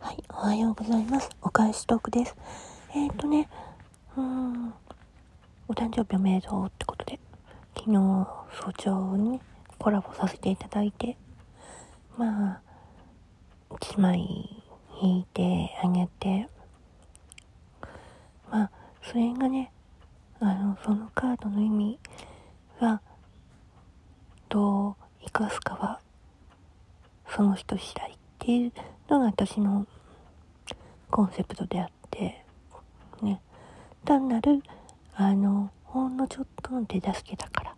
はい、おはようございます。お返しトークです。えっ、ー、とね、うん、お誕生日おめでとうってことで、昨日早朝にコラボさせていただいて、まあ、一枚引いてあげて、それがね、あの、そのカードの意味は、どう生かすかは、その人次第っていうのが私のコンセプトであって、ね、単なる、あの、ほんのちょっとの手助けだから、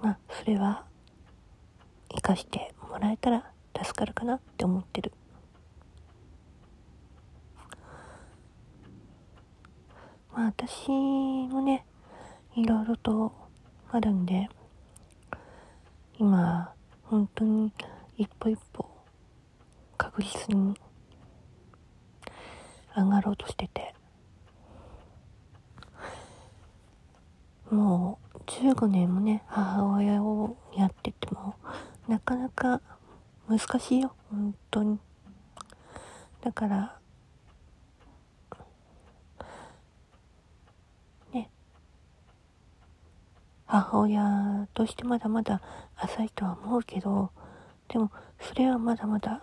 まあ、それは、生かしてもらえたら助かるかなって思ってる。まあ、私もね、いろいろとあるんで、今、本当に一歩一歩確実に上がろうとしててもう15年もね母親をやっててもなかなか難しいよ本当に。だからね母親としてまだまだ浅いとは思うけどでもそれはまだまだ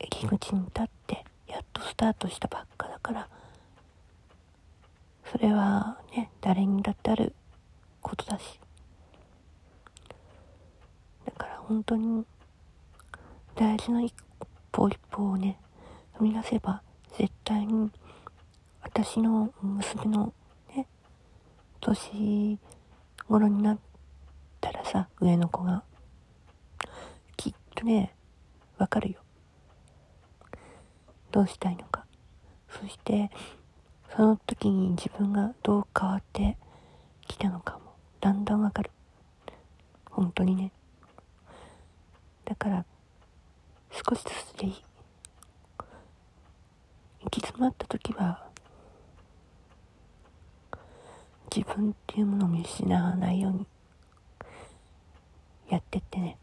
入り口に立ってやっとスタートしたばっかだからそれはね誰にだってあることだし。だから本当に大事な一歩一歩をね踏み出せば絶対に私の娘のね年頃になったらさ上の子がきっとねわかるよ。どうしたいのか。そしてその時に自分がどう変わってきたのかもだんだんわかる。本当にね。だから少しずつでいい行き詰まった時は自分っていうものを見失わないようにやってってね。